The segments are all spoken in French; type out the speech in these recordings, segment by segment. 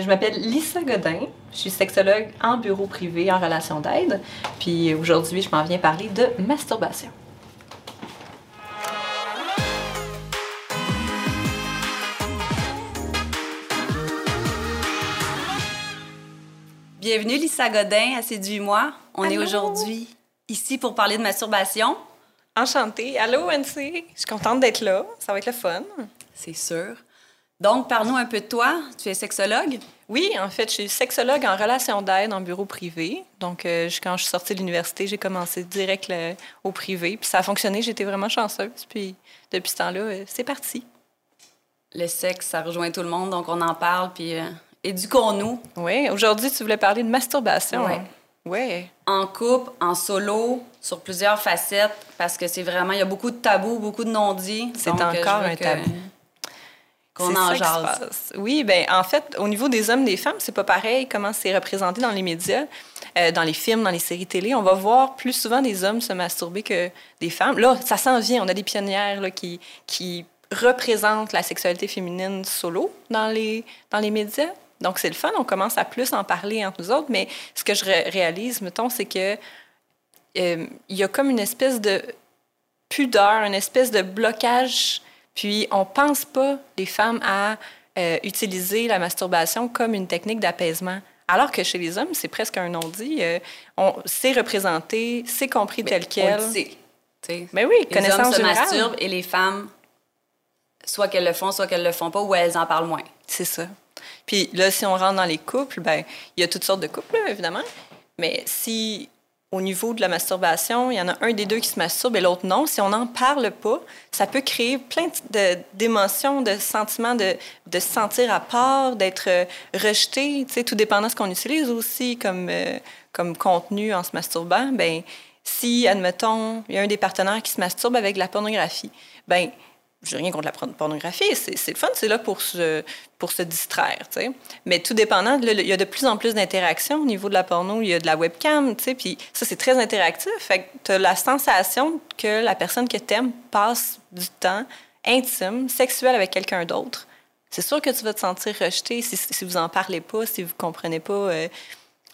Je m'appelle Lisa Godin. Je suis sexologue en bureau privé en relation d'aide. Puis aujourd'hui, je m'en viens parler de masturbation. Bienvenue Lisa Godin à Séduis-moi. On est aujourd'hui ici pour parler de masturbation. Enchantée. Allô, NC. Je suis contente d'être là. Ça va être le fun. C'est sûr. Donc, parle-nous un peu de toi. Tu es sexologue? Oui, en fait, je suis sexologue en relation d'aide en bureau privé. Donc, euh, quand je suis sortie de l'université, j'ai commencé direct le- au privé. Puis ça a fonctionné. J'étais vraiment chanceuse. Puis depuis ce temps-là, euh, c'est parti. Le sexe, ça rejoint tout le monde, donc on en parle, puis euh, éduquons-nous Oui, aujourd'hui, tu voulais parler de masturbation. Ouais. Oui. en couple, en solo, sur plusieurs facettes, parce que c'est vraiment, il y a beaucoup de tabous, beaucoup de non-dits. C'est euh, encore un que- tabou. Qu'on en jase. Oui, ben en fait, au niveau des hommes, des femmes, c'est pas pareil comment c'est représenté dans les médias, euh, dans les films, dans les séries télé. On va voir plus souvent des hommes se masturber que des femmes. Là, ça s'en vient. On a des pionnières là, qui, qui représentent la sexualité féminine solo dans les, dans les médias. Donc, c'est le fun. On commence à plus en parler entre nous autres. Mais ce que je ré- réalise, mettons, c'est que euh, il y a comme une espèce de pudeur, une espèce de blocage. Puis on pense pas, les femmes, à euh, utiliser la masturbation comme une technique d'apaisement. Alors que chez les hommes, c'est presque un non-dit. Euh, on c'est représenté, c'est compris tel quel. On le sait. Mais oui, Les connaissance hommes se générale. masturbent et les femmes, soit qu'elles le font, soit qu'elles le font pas, ou elles en parlent moins. C'est ça. Puis là, si on rentre dans les couples, ben il y a toutes sortes de couples, là, évidemment. Mais si au niveau de la masturbation, il y en a un des deux qui se masturbe et l'autre non, si on n'en parle pas, ça peut créer plein de- d'émotions, de, sentiments, de, de se sentir à part, d'être euh, rejeté, tu sais, tout dépendant de ce qu'on utilise aussi comme, euh, comme contenu en se masturbant. Ben si, admettons, il y a un des partenaires qui se masturbe avec de la pornographie, ben j'ai rien contre la porn- pornographie, c'est le fun, c'est là pour se, pour se distraire, tu sais. Mais tout dépendant, il y a de plus en plus d'interactions au niveau de la porno, il y a de la webcam, tu sais, puis ça, c'est très interactif. Fait que tu as la sensation que la personne que t'aimes passe du temps intime, sexuel avec quelqu'un d'autre. C'est sûr que tu vas te sentir rejeté si, si vous en parlez pas, si vous comprenez pas euh,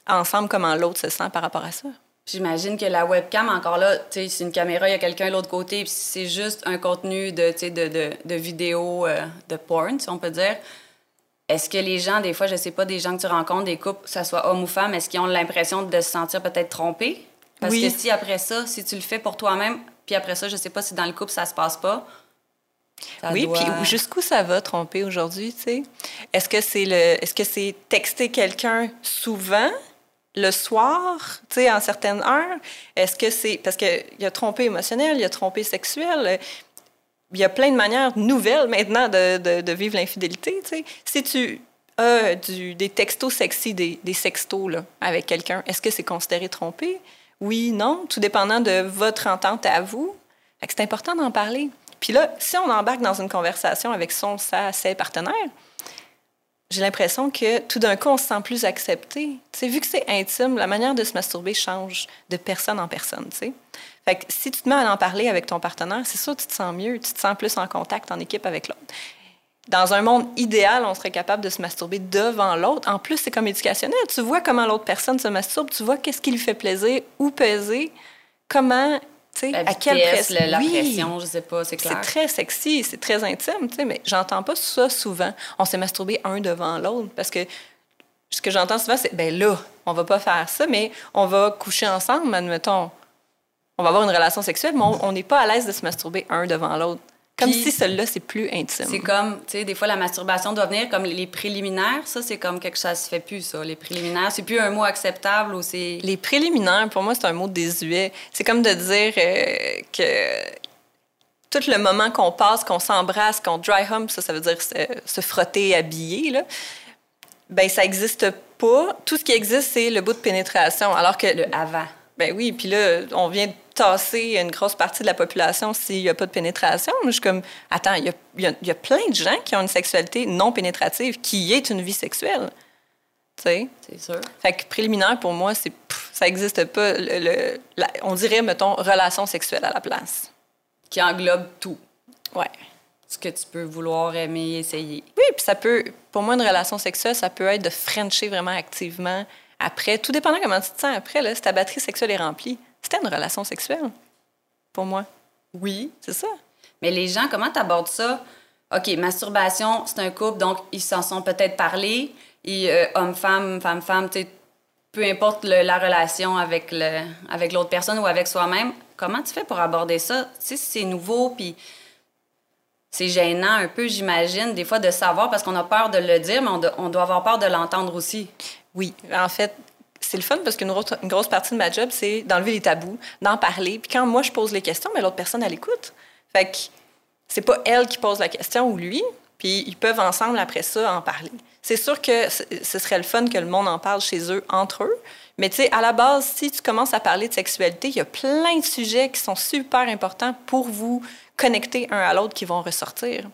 ensemble comment l'autre se sent par rapport à ça. J'imagine que la webcam, encore là, c'est une caméra, il y a quelqu'un de l'autre côté, puis c'est juste un contenu de, de, de, de vidéo, euh, de porn, si on peut dire. Est-ce que les gens, des fois, je sais pas, des gens que tu rencontres, des couples, que ce soit homme ou femme, est-ce qu'ils ont l'impression de se sentir peut-être trompés? Parce Oui. que si après ça, si tu le fais pour toi-même, puis après ça, je sais pas si dans le couple ça se passe pas. ça oui, doit- puis jusqu'où ça va tromper aujourd'hui, tu sais? Est-ce que c'est le est-ce que c'est texter quelqu'un souvent le soir, tu sais, en certaines heures? Est-ce que c'est parce que il y a trompé émotionnel, il y a trompé sexuel, il y a plein de manières nouvelles maintenant de, de- vivre l'infidélité, tu sais. Si tu as des textos sexy, des, des sextos là, avec quelqu'un, est-ce que c'est considéré trompé? Oui, non, tout dépendant de votre entente à vous. C'est important d'en parler. Puis là, si on embarque dans une conversation avec son, sa, ses partenaires, j'ai l'impression que tout d'un coup, on se sent plus accepté. Tu sais, vu que c'est intime, la manière de se masturber change de personne en personne, tu sais. Fait que si tu te mets à en parler avec ton partenaire, c'est sûr que tu te sens mieux, tu te sens plus en contact, en équipe avec l'autre. Dans un monde idéal, on serait capable de se masturber devant l'autre. En plus, c'est comme éducationnel. Tu vois comment l'autre personne se masturbe, tu vois qu'est-ce qui lui fait plaisir, où peser, comment, à quelle pression. la Oui. pression, je sais pas, c'est C'est clair. très sexy, c'est très intime, tu sais, mais j'entends pas ça souvent. On s'est masturbé un devant l'autre parce que ce que j'entends souvent, c'est ben là, on va pas faire ça, mais on va coucher ensemble, admettons. On va avoir une relation sexuelle, mais on n'est pas à l'aise de se masturber un devant l'autre. Comme Puis- si celui-là, c'est plus intime. C'est comme, tu sais, des fois, la masturbation doit venir comme les préliminaires. Ça, c'est comme quelque chose, ça se fait plus, ça. Les préliminaires, c'est plus un mot acceptable ou c'est. Les préliminaires, pour moi, c'est un mot désuet. C'est comme de dire euh, que tout le moment qu'on passe, qu'on s'embrasse, qu'on dry hump, ça, ça veut dire se, se frotter, habiller, là, ben ça n'existe pas. Tout ce qui existe, c'est le bout de pénétration. Alors que, Le avant. ben oui, puis là, on vient de tasser une grosse partie de la population s'il n'y a pas de pénétration. Moi, je suis comme, attends, il y y a- il y a plein de gens qui ont une sexualité non pénétrative, qui est une vie sexuelle. Tu sais? C'est sûr. Fait que préliminaire, pour moi, c'est pff, ça n'existe pas. Le- le- la- on dirait, mettons, relation sexuelle à la place. Qui englobe tout. Ouais. ce que tu peux vouloir aimer, essayer. Oui, puis ça peut, pour moi, une relation sexuelle, ça peut être de frencher vraiment activement après, tout dépendant comment tu te sens après, là, si ta batterie sexuelle est remplie. C'était une relation sexuelle, pour moi. Oui. C'est ça. Mais les gens, comment tu abordes ça? OK, masturbation, c'est un couple, donc ils s'en sont peut-être parlé. Et euh, homme-femme, femme-femme, peu importe la relation avec le, avec l'autre personne ou avec soi-même, comment tu fais pour aborder ça? Tu sais, c'est nouveau, puis c'est gênant un peu, j'imagine, des fois de savoir parce qu'on a peur de le dire, mais on, doit avoir peur de l'entendre aussi. Oui, en fait, c'est le fun parce qu'une une grosse partie de ma job, c'est d'enlever les tabous, d'en parler. Puis quand moi, je pose les questions, mais l'autre personne, elle écoute. Fait que c'est pas elle qui pose la question ou lui, puis ils peuvent ensemble, après ça, en parler. C'est sûr que ce serait le fun que le monde en parle chez eux, entre eux. Mais tu sais, à la base, si tu commences à parler de sexualité, il y a plein de sujets qui sont super importants pour vous connecter un à l'autre qui vont ressortir.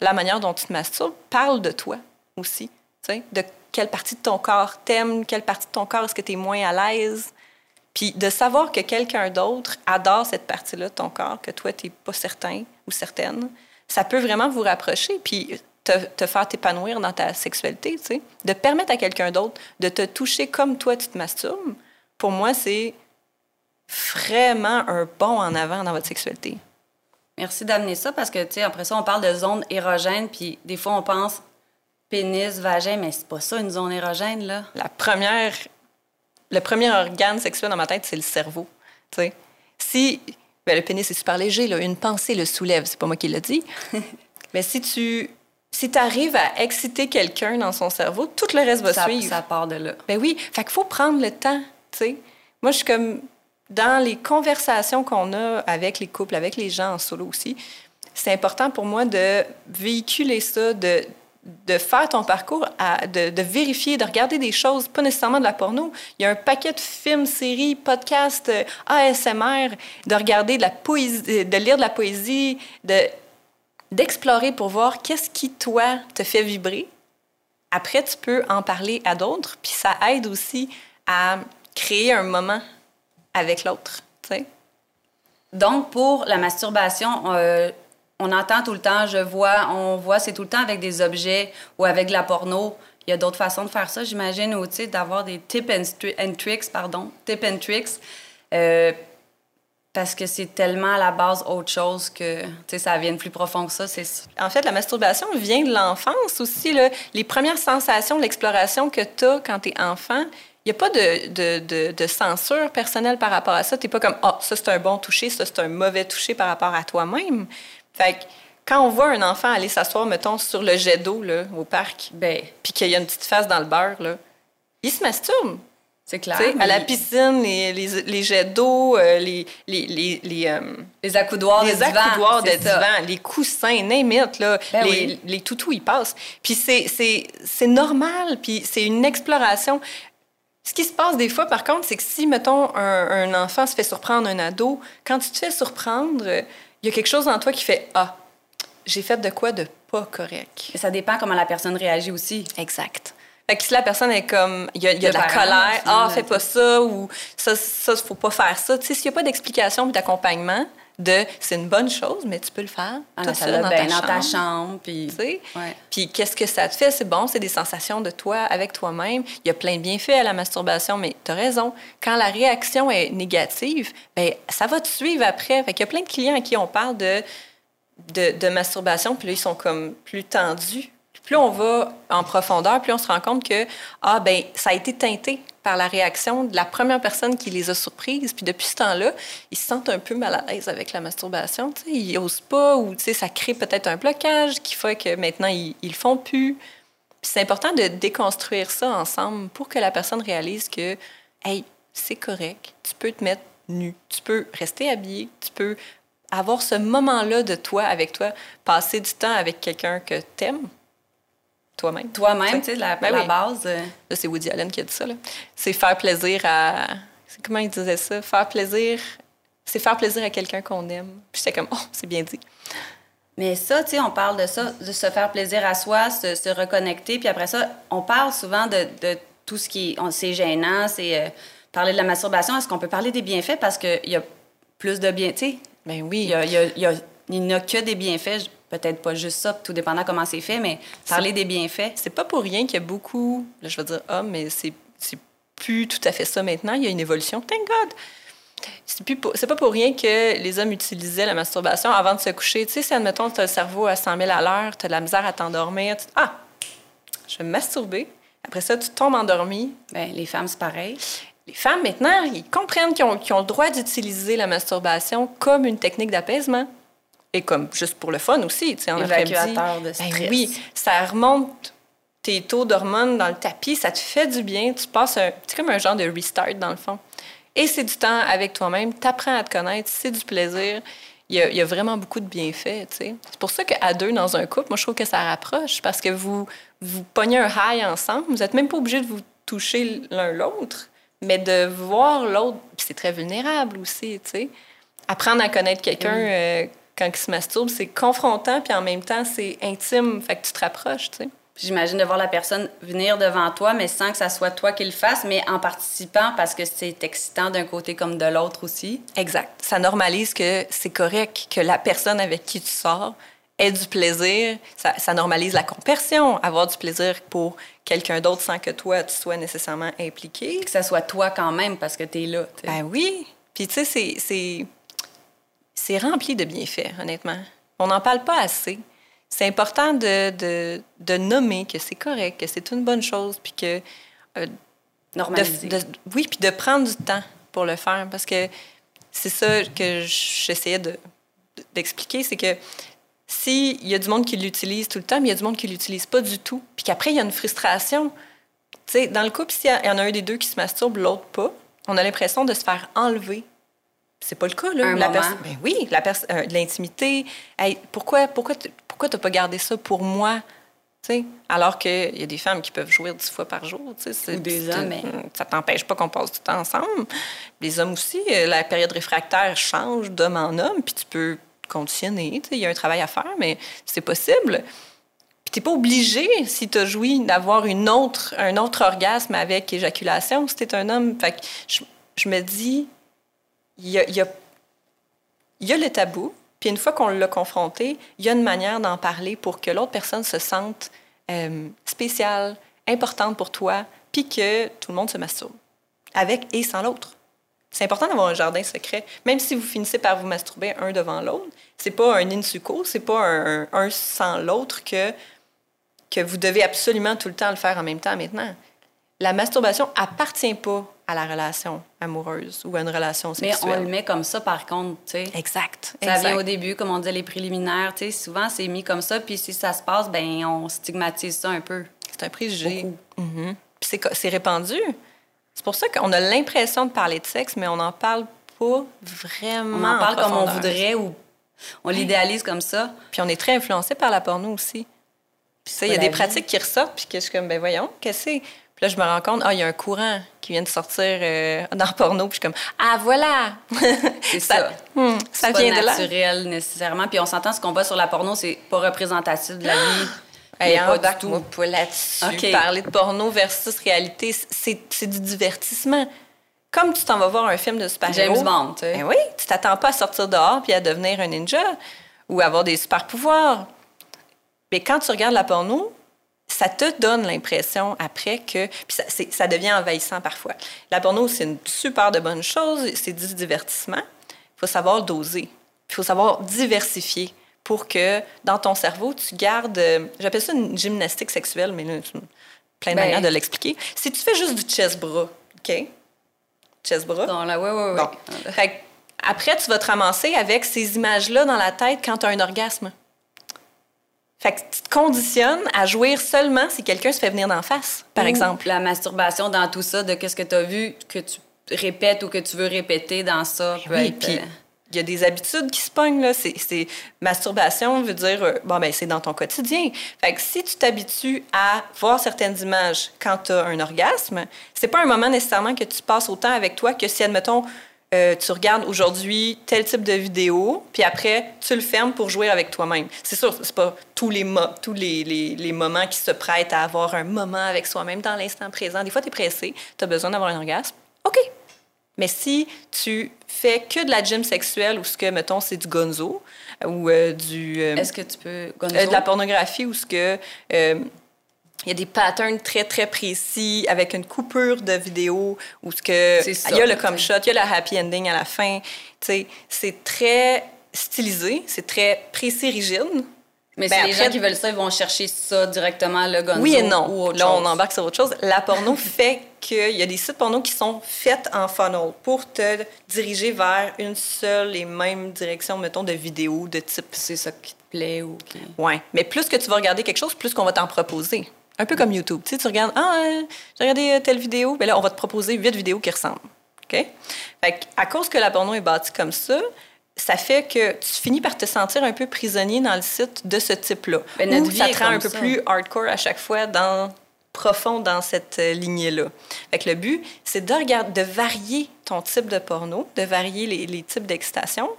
La manière dont tu te masturbes parle de toi aussi. Tu sais, de quelle partie de ton corps t'aime, quelle partie de ton corps est-ce que tu es moins à l'aise. Puis de savoir que quelqu'un d'autre adore cette partie-là de ton corps, que toi, tu n'es pas certain ou certaine, ça peut vraiment vous rapprocher. Puis te, faire t'épanouir dans ta sexualité, tu sais. De permettre à quelqu'un d'autre de te toucher comme toi, tu te masturbes, pour moi, c'est vraiment un bond en avant dans votre sexualité. Merci d'amener ça parce que, tu sais, après ça, on parle de zone érogène, puis des fois, on pense pénis, vagin, mais c'est pas ça une zone érogène, là. La première, le premier organe sexuel dans ma tête, c'est le cerveau. Tu sais, si ben, le pénis est super léger, là, une pensée le soulève, c'est pas moi qui l'ai dit. mais si tu si arrives à exciter quelqu'un dans son cerveau, tout le reste va suivre. Ça part de là. Ben oui, fait qu'il faut prendre le temps, tu sais. Moi, je suis comme dans les conversations qu'on a avec les couples, avec les gens en solo aussi, c'est important pour moi de véhiculer ça, de de faire ton parcours, de, vérifier, de regarder des choses, pas nécessairement de la porno. Il y a un paquet de films, séries, podcasts, euh, ASMR, de regarder de la poésie, de lire de la poésie, de, d'explorer pour voir qu'est-ce qui, toi, te fait vibrer. Après, tu peux en parler à d'autres, puis ça aide aussi à créer un moment avec l'autre, Donc, pour la masturbation, euh, on entend tout le temps, je vois, on voit, c'est tout le temps avec des objets ou avec de la porno. Il y a d'autres façons de faire ça, j'imagine, ou d'avoir des tips and, tricks, pardon, tips and tricks. Euh, parce que c'est tellement à la base autre chose que ça vient plus profond que ça. En fait, la masturbation vient de l'enfance aussi. Là. Les premières sensations, l'exploration que tu as quand tu es enfant, il n'y a pas de, censure personnelle par rapport à ça. Tu n'es pas comme, ah, ça c'est un bon toucher, ça c'est un mauvais toucher par rapport à toi-même. Fait que quand on voit un enfant aller s'asseoir, mettons, sur le jet d'eau au parc, ben, puis qu'il y a une petite face dans le beurre, là, il se masturbe. C'est clair. À la piscine, les, les, jets d'eau, euh, les, les, les, les, euh, les accoudoirs les de accoudoirs de divan, les coussins, n'importe, là, ben les, les toutous, ils passent. Puis c'est normal, puis c'est une exploration. Ce qui se passe des fois, par contre, c'est que si, mettons, un, un, enfant se fait surprendre, un ado, quand tu te fais surprendre, il y a quelque chose en toi qui fait Ah, j'ai fait de quoi de pas correct. Et ça dépend comment la personne réagit aussi. Exact. Fait que si la personne est comme, il y a, de la colère, ah, fais pas ça, ou ça, ça, faut pas faire ça. Tu sais, s'il n'y a pas d'explication ou d'accompagnement, de c'est une bonne chose, mais tu peux le faire ah, tout seul dans, ta dans ta chambre. Puis, puis qu'est-ce que ça te fait? C'est bon, c'est des sensations de toi avec toi-même. Il y a plein de bienfaits à la masturbation, mais tu as raison. Quand la réaction est négative, ben ça va te suivre après. Fait qu'il y a plein de clients à qui on parle de, de, de masturbation, puis là, ils sont comme plus tendus plus on va en profondeur, plus on se rend compte que ah ben ça a été teinté par la réaction de la première personne qui les a surprises. Puis depuis ce temps-là, ils se sentent un peu mal à l'aise avec la masturbation. Ils n'osent pas ou ça crée peut-être un blocage qui fait que maintenant, ils ne font plus. C'est important de déconstruire ça ensemble pour que la personne réalise que, hey, c'est correct, tu peux te mettre nu, tu peux rester habillé, tu peux avoir ce moment-là de toi avec toi, passer du temps avec quelqu'un que tu aimes, toi-même. Toi-même, tu sais, la, ben base. Euh. c'est Woody Allen qui a dit ça. C'est faire plaisir à. Comment il disait ça? Faire plaisir. C'est faire plaisir à quelqu'un qu'on aime. Puis j'étais comme, oh, c'est bien dit. Mais ça, tu sais, on parle de ça, de se faire plaisir à soi, se, se reconnecter. Puis après ça, on parle souvent de, de tout ce qui c'est gênant, c'est euh, parler de la masturbation. Est-ce qu'on peut parler des bienfaits? Parce qu'il y a plus de bienfaits. Ben oui. Il y a que des bienfaits peut-être pas juste ça, tout dépendant comment c'est fait, mais parler des bienfaits. C'est pas pour rien qu'il y a beaucoup, là, je vais dire ah, mais c'est plus tout à fait ça maintenant. Il y a une évolution. Thank God! C'est pas pour rien que les hommes utilisaient la masturbation avant de se coucher. Tu sais, si, admettons, tu as le cerveau à 100 000 à l'heure, tu as de la misère à t'endormir, tu Ah, je vais me masturber. Après ça, tu tombes endormi. Bien, les femmes, c'est pareil. Les femmes, maintenant, ils comprennent qu'ils ont, ont, le droit d'utiliser la masturbation comme une technique d'apaisement. Et comme juste pour le fun aussi, tu sais, en Évacuateur de stress. Ben oui, ça remonte tes taux d'hormones dans le tapis, ça te fait du bien. Tu passes un... C'est comme un genre de restart, dans le fond. Et c'est du temps avec toi-même. Tu apprends à te connaître, c'est du plaisir. Il y, a, il y, a, vraiment beaucoup de bienfaits. C'est pour ça qu'à deux, dans un couple, moi, je trouve que ça rapproche parce que vous, vous pognez un high ensemble. Vous n'êtes même pas obligé de vous toucher l'un l'autre, mais de voir l'autre. c'est très vulnérable aussi. sais. Apprendre à connaître quelqu'un mm. euh, quand il se masturbe, c'est confrontant, puis en même temps, c'est intime. Fait que tu te rapproches. sais. J'imagine de voir la personne venir devant toi, mais sans que ça soit toi qui le fasse, mais en participant parce que c'est excitant d'un côté comme de l'autre aussi. Exact. Ça normalise que c'est correct que la personne avec qui tu sors ait du plaisir. Ça, ça normalise la compersion, avoir du plaisir pour quelqu'un d'autre sans que toi, tu sois nécessairement impliqué. Que ça soit toi quand même parce que tu es là. T'sais. Ben oui. Puis tu sais, c'est rempli de bienfaits, honnêtement. On n'en parle pas assez c'est important de, de, de, nommer que c'est correct, que c'est une bonne chose, puis que... Euh, Normaliser. De, oui, puis de prendre du temps pour le faire, parce que c'est ça que j'essayais d'expliquer, c'est que s'il y a du monde qui l'utilise tout le temps, mais il y a du monde qui l'utilise pas du tout, puis qu'après, il y a une frustration. Tu sais, dans le couple, s'il y en a un des deux qui se masturbe, l'autre pas, on a l'impression de se faire enlever c'est pas le cas, là. Un la moment. Ben oui, la euh, l'intimité. Hey, pourquoi, pourquoi, pourquoi t'as pas gardé ça pour moi? T'sais? Alors qu'il y a des femmes qui peuvent jouer dix fois par jour. Ou des hommes. Mais... Ça t'empêche pas qu'on passe tout le temps ensemble. Les hommes aussi, euh, la période réfractaire change d'homme en homme, puis tu peux conditionner. Il y a un travail à faire, mais c'est possible. Puis t'es pas obligé, si tu as joui, d'avoir une autre, un autre orgasme avec éjaculation si t'es un homme. Fait que je, je me dis, il y a, le tabou, puis une fois qu'on l'a confronté, il y a une manière d'en parler pour que l'autre personne se sente euh, spéciale, importante pour toi, puis que tout le monde se masturbe, avec et sans l'autre. C'est important d'avoir un jardin secret. Même si vous finissez par vous masturber un devant l'autre, c'est pas un insuko, c'est pas un, un sans l'autre que, que vous devez absolument tout le temps le faire en même temps maintenant. La masturbation appartient pas à la relation amoureuse ou à une relation sexuelle. Mais on le met comme ça, par contre, tu sais. Exact. Ça exact. vient au début, comme on dit, les préliminaires, tu sais. Souvent, c'est mis comme ça, puis si ça se passe, ben on stigmatise ça un peu. C'est un préjugé. Mm -hmm. Puis c'est répandu. C'est pour ça qu'on a l'impression de parler de sexe, mais on n'en parle pas vraiment. On en parle en comme on voudrait ou on l'idéalise comme ça. Puis on est très influencé par la porno aussi. Puis ça, il y a des pratiques qui ressortent, puis que je suis comme, ben voyons, qu'est-ce que c'est? Puis là, je me rends compte, ah, il y a un courant qui vient de sortir euh, dans le porno. Puis je suis comme, ah, voilà! C'est ça. Ça, hmm, ça vient pas de là. naturel nécessairement. Puis on s'entend, ce qu'on voit sur la porno, c'est pas représentatif de la vie. Hey, pas du tout. Moi, pas là-dessus. Okay. Parler de porno versus réalité, c'est du divertissement. Comme tu t'en vas voir un film de super-héros. James Bond, tu sais. Ben oui, tu t'attends pas à sortir dehors puis à devenir un ninja ou avoir des super-pouvoirs. Mais quand tu regardes la porno, ça te donne l'impression après que. Puis ça, ça, devient envahissant parfois. La porno, c'est une super de bonne chose, c'est du divertissement. Il faut savoir doser. Il faut savoir diversifier pour que dans ton cerveau, tu gardes. euh, J'appelle ça une gymnastique sexuelle, mais là, plein de Ben- manières de l'expliquer. Si tu fais juste du chest-bras, OK? Chest-bras. Non, là, ouais, ouais, ouais. Bon. Fait que après, tu vas te ramasser avec ces images-là dans la tête quand tu as un orgasme. Fait que tu te conditionnes à jouir seulement si quelqu'un se fait venir d'en face, par exemple. La masturbation dans tout ça, de qu'est-ce que tu as vu, que tu répètes ou que tu veux répéter dans ça. peut Oui, être, puis euh, il y a des habitudes qui se pognent, là. C'est, c'est- masturbation veut dire, euh, bon, ben c'est dans ton quotidien. Fait que si tu t'habitues à voir certaines images quand tu as un orgasme, c'est pas un moment nécessairement que tu passes autant avec toi que si, admettons, euh, tu regardes aujourd'hui tel type de vidéo, puis après, tu le fermes pour jouer avec toi-même. C'est sûr, c'est pas tous les, tous les, les, les moments qui se prêtent à avoir un moment avec soi-même dans l'instant présent. Des fois, tu es pressé, tu as besoin d'avoir un orgasme. OK. Mais si tu fais que de la gym sexuelle ou ce que, mettons, c'est du gonzo ou euh, du... euh, Est-ce que tu peux... Gonzo? euh, de la pornographie ou ce que... il y a des patterns très, très précis avec une coupure de vidéo ou ce que... Il y a le sais. shot, il y a la happy ending à la fin. Tu sais, c'est très stylisé, c'est très précis, rigide. Mais Ben c'est les gens qui veulent ça, ils vont chercher ça directement, le gonzo Oui et ou non. autre Là, on chose. embarque sur autre chose. La porno fait qu'il y a des sites porno qui sont faits en funnel pour te diriger vers une seule et même direction, mettons, de vidéo de type. C'est ça qui te plaît ou qui... Ouais. Mais plus que tu vas regarder quelque chose, plus qu'on va t'en proposer. Un peu comme YouTube. Tu sais, tu regardes, ah, euh, j'ai regardé euh, telle vidéo, ben là, on va te proposer huit vidéos qui ressemblent. OK? Fait à cause que la porno est bâtie comme ça, ça fait que tu finis par te sentir un peu prisonnier dans le site de ce type-là. Ben, Ou ça te rend un peu ça. plus hardcore à chaque fois dans profond dans cette euh, lignée-là. Fait que le but, c'est de regarder, de varier ton type de porno, de varier les, les types d'excitation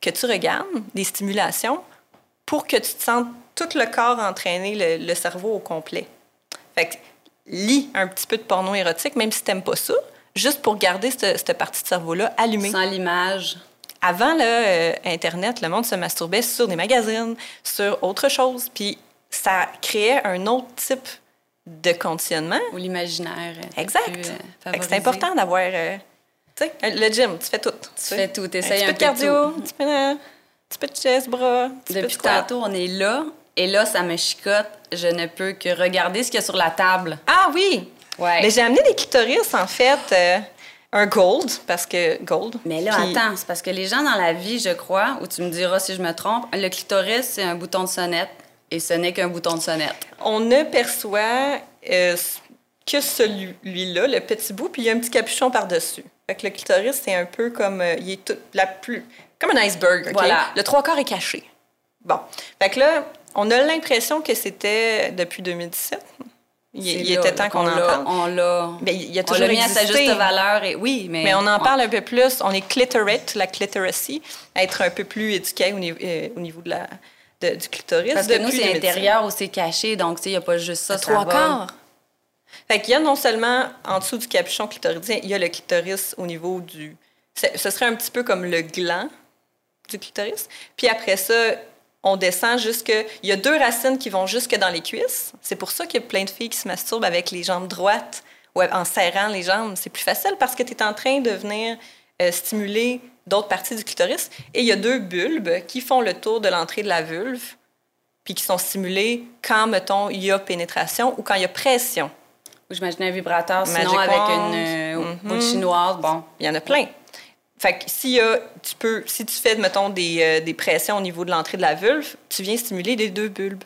que tu regardes, des stimulations, pour que tu te sentes tout le corps entraîné, le, le cerveau au complet. Fait que lis un petit peu de porno érotique, même si t'aimes pas ça, juste pour garder cette, cette partie de cerveau-là allumée. Sans l'image. Avant là, euh, Internet, le monde se masturbait sur des magazines, sur autre chose, puis ça créait un autre type de conditionnement. Ou l'imaginaire. était Exact. euh, Fait que c'est important d'avoir... euh, tu sais, le gym, tu fais tout. Tu fais tout, Un t'essayes petit un peu de cardio, tout. un petit peu de, un petit peu de chest, bras, un Depuis tantôt, on est là. Et là, ça me chicote. Je ne peux que regarder ce qu'il y a sur la table. Ah oui! Ouais. Mais j'ai amené des clitoris, en fait, euh, un gold, parce que gold. Mais là, Puis- attends, c'est parce que les gens dans la vie, je crois, ou tu me diras si je me trompe, le clitoris, c'est un bouton de sonnette et ce n'est qu'un bouton de sonnette. On ne perçoit euh, que celui-là, le petit bout, puis il y a un petit capuchon par-dessus. Fait que le clitoris, c'est un peu comme... euh, il est tout, la plus... Comme un iceberg, OK? Voilà. Le trois quarts est caché. Bon. Fait que là, on a l'impression que c'était depuis 2017. Il, C'est il là, était temps qu'on en parle. On l'a. Mais il y a toujours mis à sa juste valeur. Et... Oui, mais. Mais on en parle un peu plus. On est clitorate, la clitoracy, être un peu plus éduqué au niveau, euh, au niveau de la, de- du clitoris. Parce que nous, c'est 2017. intérieur ou c'est caché, donc il n'y a pas juste ça. À trois quarts. Fait qu'il y a non seulement en dessous du capuchon clitoridien, il y a le clitoris au niveau du. Ce serait un petit peu comme le gland du clitoris. Puis après ça, on descend jusque. Il y a deux racines qui vont jusque dans les cuisses. C'est pour ça qu'il y a plein de filles qui se masturbent avec les jambes droites ou en serrant les jambes. C'est plus facile parce que tu es en train de venir euh, stimuler d'autres parties du clitoris. Et il y a deux bulbes qui font le tour de l'entrée de la vulve puis qui sont stimulés quand, mettons, il y a pénétration ou quand il y a pression. Ou j'imaginais un vibrateur, sinon Magic avec wand. une euh, boule chinoise. Bon. Il y en a plein. Fait que tu peux, si tu fais, mettons, des, euh, des pressions au niveau de l'entrée de la vulve, tu viens stimuler les deux bulbes.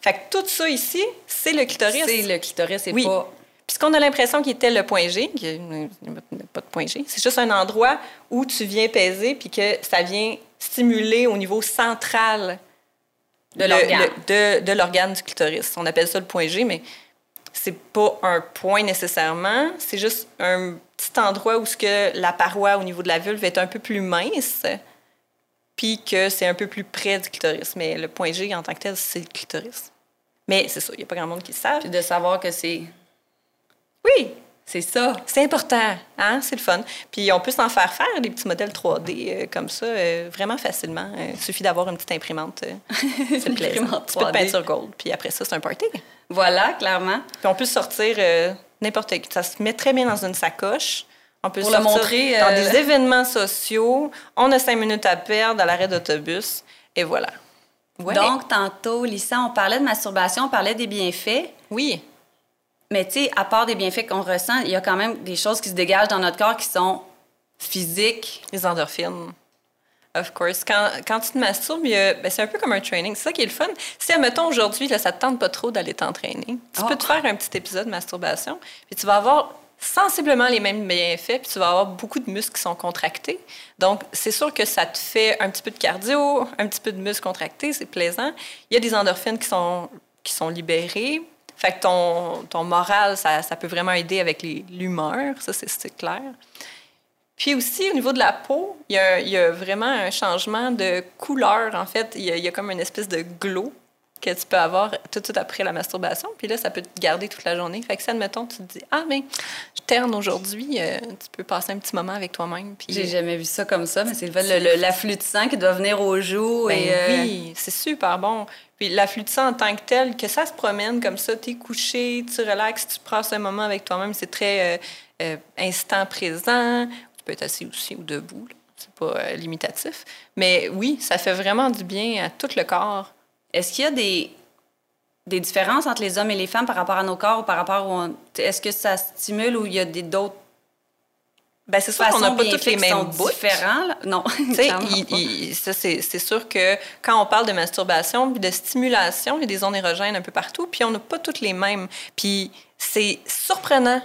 Fait que tout ça ici, c'est le clitoris. C'est le clitoris, c'est Oui. pas. Puisqu'on a l'impression qu'il était le point G, qu'il n'y a pas de point G, c'est juste un endroit où tu viens peser puis que ça vient stimuler au niveau central De l'organe. de, de du clitoris. On appelle ça le point G, mais c'est pas un point nécessairement. C'est juste un petit endroit où ce que la paroi au niveau de la vulve est un peu plus mince, puis que c'est un peu plus près du clitoris. Mais le point G en tant que tel, c'est le clitoris. Mais c'est ça, il n'y a pas grand monde qui le savent. Puis de savoir que c'est. Oui, C'est ça. c'est important, hein? c'est le fun. Puis on peut s'en faire faire des petits modèles 3D euh, comme ça, euh, vraiment facilement. Euh, il suffit d'avoir une petite imprimante. c'est Une plaisant. Un petit peu de 3D. peinture gold. Puis après ça, c'est un party. Voilà, clairement. Puis on peut sortir n'importe qui. Ça se met très bien dans une sacoche. On peut Pour le montrer, dans euh, des événements sociaux. On a cinq minutes à perdre à l'arrêt d'autobus. Et voilà. Ouais. Donc, tantôt, Lisa, on parlait de masturbation, on parlait des bienfaits. oui. Mais tu sais, à part des bienfaits qu'on ressent, il y a quand même des choses qui se dégagent dans notre corps qui sont physiques. Les endorphines. Of course. Quand, quand tu te masturbes, ben, c'est un peu comme un training. C'est ça qui est le fun. Si, admettons, aujourd'hui, ça te tente pas trop d'aller t'entraîner, tu Oh. peux te faire un petit épisode de masturbation, puis tu vas avoir sensiblement les mêmes bienfaits, puis tu vas avoir beaucoup de muscles qui sont contractés. Donc, c'est sûr que ça te fait un petit peu de cardio, un petit peu de muscles contractés, c'est plaisant. Il y a des endorphines qui sont, qui sont libérées. Fait que ton, ton moral, ça, ça peut vraiment aider avec l'humeur, ça, c'est clair. Puis aussi, au niveau de la peau, il y a, il y a vraiment un changement de couleur. En fait, il y a, il y a comme une espèce de glow que tu peux avoir tout de suite après la masturbation. Puis là, ça peut te garder toute la journée. Fait que si, admettons, tu te dis Ah, mais je terne aujourd'hui, euh, tu peux passer un petit moment avec toi-même. Puis... J'ai jamais vu ça comme ça, mais c'est le, l'afflux de sang qui doit venir au jour. Ben et, euh, Oui, c'est super bon. Puis l'afflux de sang en tant que tel, que ça se promène comme ça, tu es couché, tu relaxes, tu passes un moment avec toi-même, c'est très euh, instant présent. Tu peux être assis aussi ou debout. C'est pas limitatif. Mais oui, ça fait vraiment du bien à tout le corps. Est-ce qu'il y a des, des différences entre les hommes et les femmes par rapport à nos corps ou par rapport au... Est-ce que ça stimule ou il y a d'autres ben, c'est sûr qu'on n'a pas toutes les mêmes bouts. différents. Là? Non. c'est sûr que quand on parle de masturbation puis de stimulation, il y a des zones érogènes un peu partout, puis on n'a pas toutes les mêmes. Puis c'est surprenant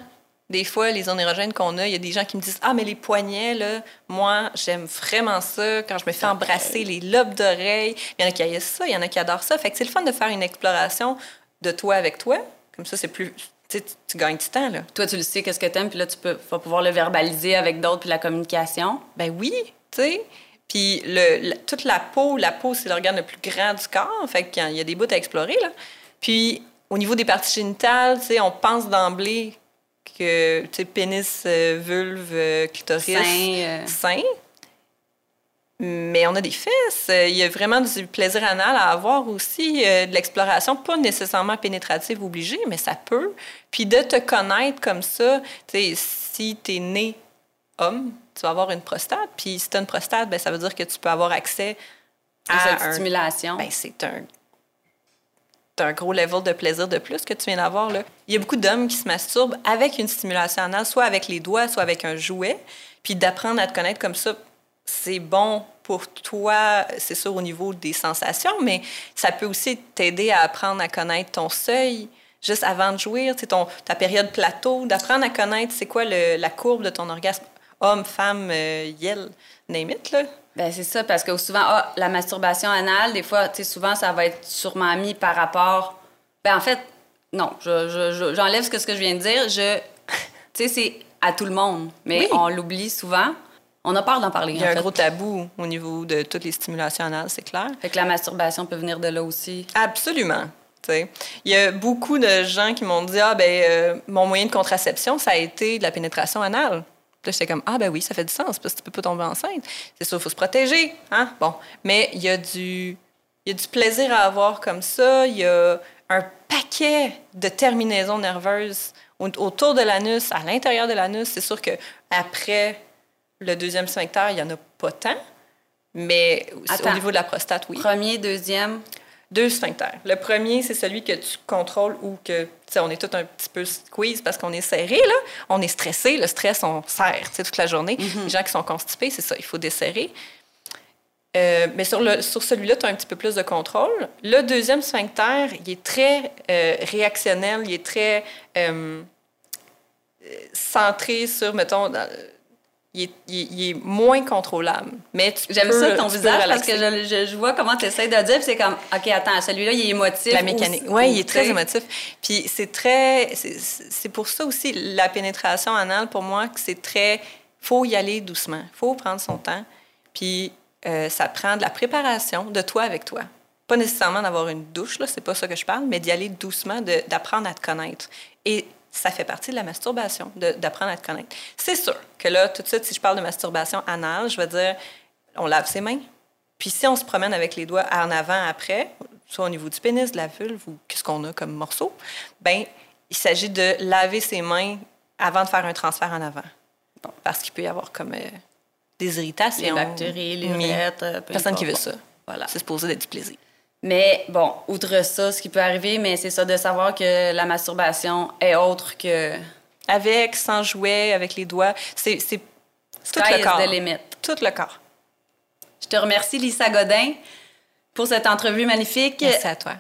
des fois, les zones érogènes qu'on a, il y a des gens qui me disent Ah, mais les poignets, là, moi, j'aime vraiment ça quand je me fais embrasser les lobes d'oreilles. Il y en a qui aiment ça, il y en a qui adorent ça. Fait que c'est le fun de faire une exploration de toi avec toi. Comme ça, c'est plus. Tu, tu gagnes du temps, là. Toi, tu le sais, qu'est-ce que t'aimes, puis là, tu peux, vas pouvoir le verbaliser avec d'autres, puis la communication. Ben oui, tu sais. Puis le, toute la peau, la peau, c'est l'organe le plus grand du corps. Fait qu'il y a des bouts à explorer, là. Puis au niveau des parties génitales, tu sais, on pense d'emblée que, tu sais, pénis, euh, vulve, euh, clitoris, sein, sein. Mais on a des fesses. Il y a vraiment du plaisir anal à avoir aussi, de l'exploration, pas nécessairement pénétrative obligée, mais ça peut. Puis de te connaître comme ça, tu sais, si tu es né homme, tu vas avoir une prostate. Puis si tu as une prostate, ben, ça veut dire que tu peux avoir accès à cette stimulation. Ben, c'est un un gros level de plaisir de plus que tu viens d'avoir. Il y a beaucoup d'hommes qui se masturbent avec une stimulation anale, soit avec les doigts, soit avec un jouet. Puis d'apprendre à te connaître comme ça, c'est bon pour toi, c'est sûr au niveau des sensations, mais ça peut aussi t'aider à apprendre à connaître ton seuil juste avant de jouir, ton, ta période plateau, d'apprendre à connaître c'est quoi la courbe de ton orgasme, homme, femme, euh, name it, là. Ben c'est ça, parce que souvent, ah, la masturbation anale, des fois, tu sais, souvent, ça va être sûrement mis par rapport. Ben en fait, non, j'enlève ce, que, ce que je viens de dire. Je, tu sais, c'est à tout le monde, mais on l'oublie souvent. On a peur d'en parler. Il y a un gros tabou au niveau de toutes les stimulations anales, c'est clair. Fait que la masturbation peut venir de là aussi. Absolument. Il y a beaucoup de gens qui m'ont dit Ah, ben, euh, mon moyen de contraception, ça a été de la pénétration anale j'étais comme, ah ben oui, ça fait du sens, parce que tu peux pas tomber enceinte. C'est sûr, il faut se protéger. Hein? Bon. Mais il y, a du, y a du plaisir à avoir comme ça. Il y a un paquet de terminaisons nerveuses autour de l'anus, à l'intérieur de l'anus. C'est sûr qu'après le deuxième sphincter, il n'y en a pas tant. Mais au niveau de la prostate, oui. Premier, deuxième deux sphincters. Le premier, c'est celui que tu contrôles ou que, tu sais, on est tout un petit peu squeeze parce qu'on est serré, là. On est stressé. Le stress, on serre, tu sais, toute la journée. Mm-hmm. Les gens qui sont constipés, c'est ça, il faut desserrer. Euh, mais sur, le, sur celui-là, tu as un petit peu plus de contrôle. Le deuxième sphincter, il est très euh, réactionnel, il est très euh, centré sur, mettons, il est, moins contrôlable. Mais J'aime ça ton visage parce que je, je, vois comment tu essaies de dire, c'est comme, OK, attends, celui-là, il est émotif. La mécanique. Oui, il est très émotif. Puis c'est très. C'est pour ça aussi, la pénétration anale, pour moi, que c'est très. faut y aller doucement. faut prendre son temps. Puis euh, ça prend de la préparation de toi avec toi. Pas nécessairement d'avoir une douche, là, c'est pas ça que je parle, mais d'y aller doucement, d'apprendre à te connaître. Et ça fait partie de la masturbation, d'apprendre à te connaître. C'est sûr que là, tout de suite, si je parle de masturbation anale, je vais dire, on lave ses mains. Puis si on se promène avec les doigts en avant, après, soit au niveau du pénis, de la vulve ou qu'est-ce qu'on a comme morceau, ben il s'agit de laver ses mains avant de faire un transfert en avant. parce qu'il peut y avoir comme euh, des irritations. Les bactéries, les miettes. Euh, Personne qui veut ça. Voilà. C'est supposé d'être du plaisir. Mais bon, outre ça, ce qui peut arriver, mais c'est ça de savoir que la masturbation est autre que. Avec, sans jouet, avec les doigts. C'est tout le corps. Tout le corps. Je te remercie, Lisa Godin, pour cette entrevue magnifique. Merci à toi.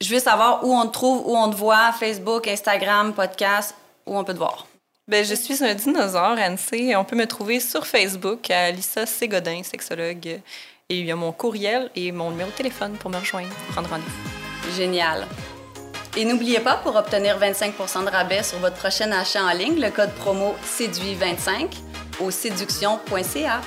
Je veux savoir où on te trouve, où on te voit, Facebook, Instagram, podcast, où on peut te voir. Bien, je suis un dinosaure, Annecy. On peut me trouver sur Facebook à Lisa Ségodin, sexologue et il y a mon courriel et mon numéro de téléphone pour me rejoindre, prendre rendez-vous. Génial. Et n'oubliez pas, pour obtenir 25% de rabais sur votre prochain achat en ligne, le code promo séduit25 au séduction.ca.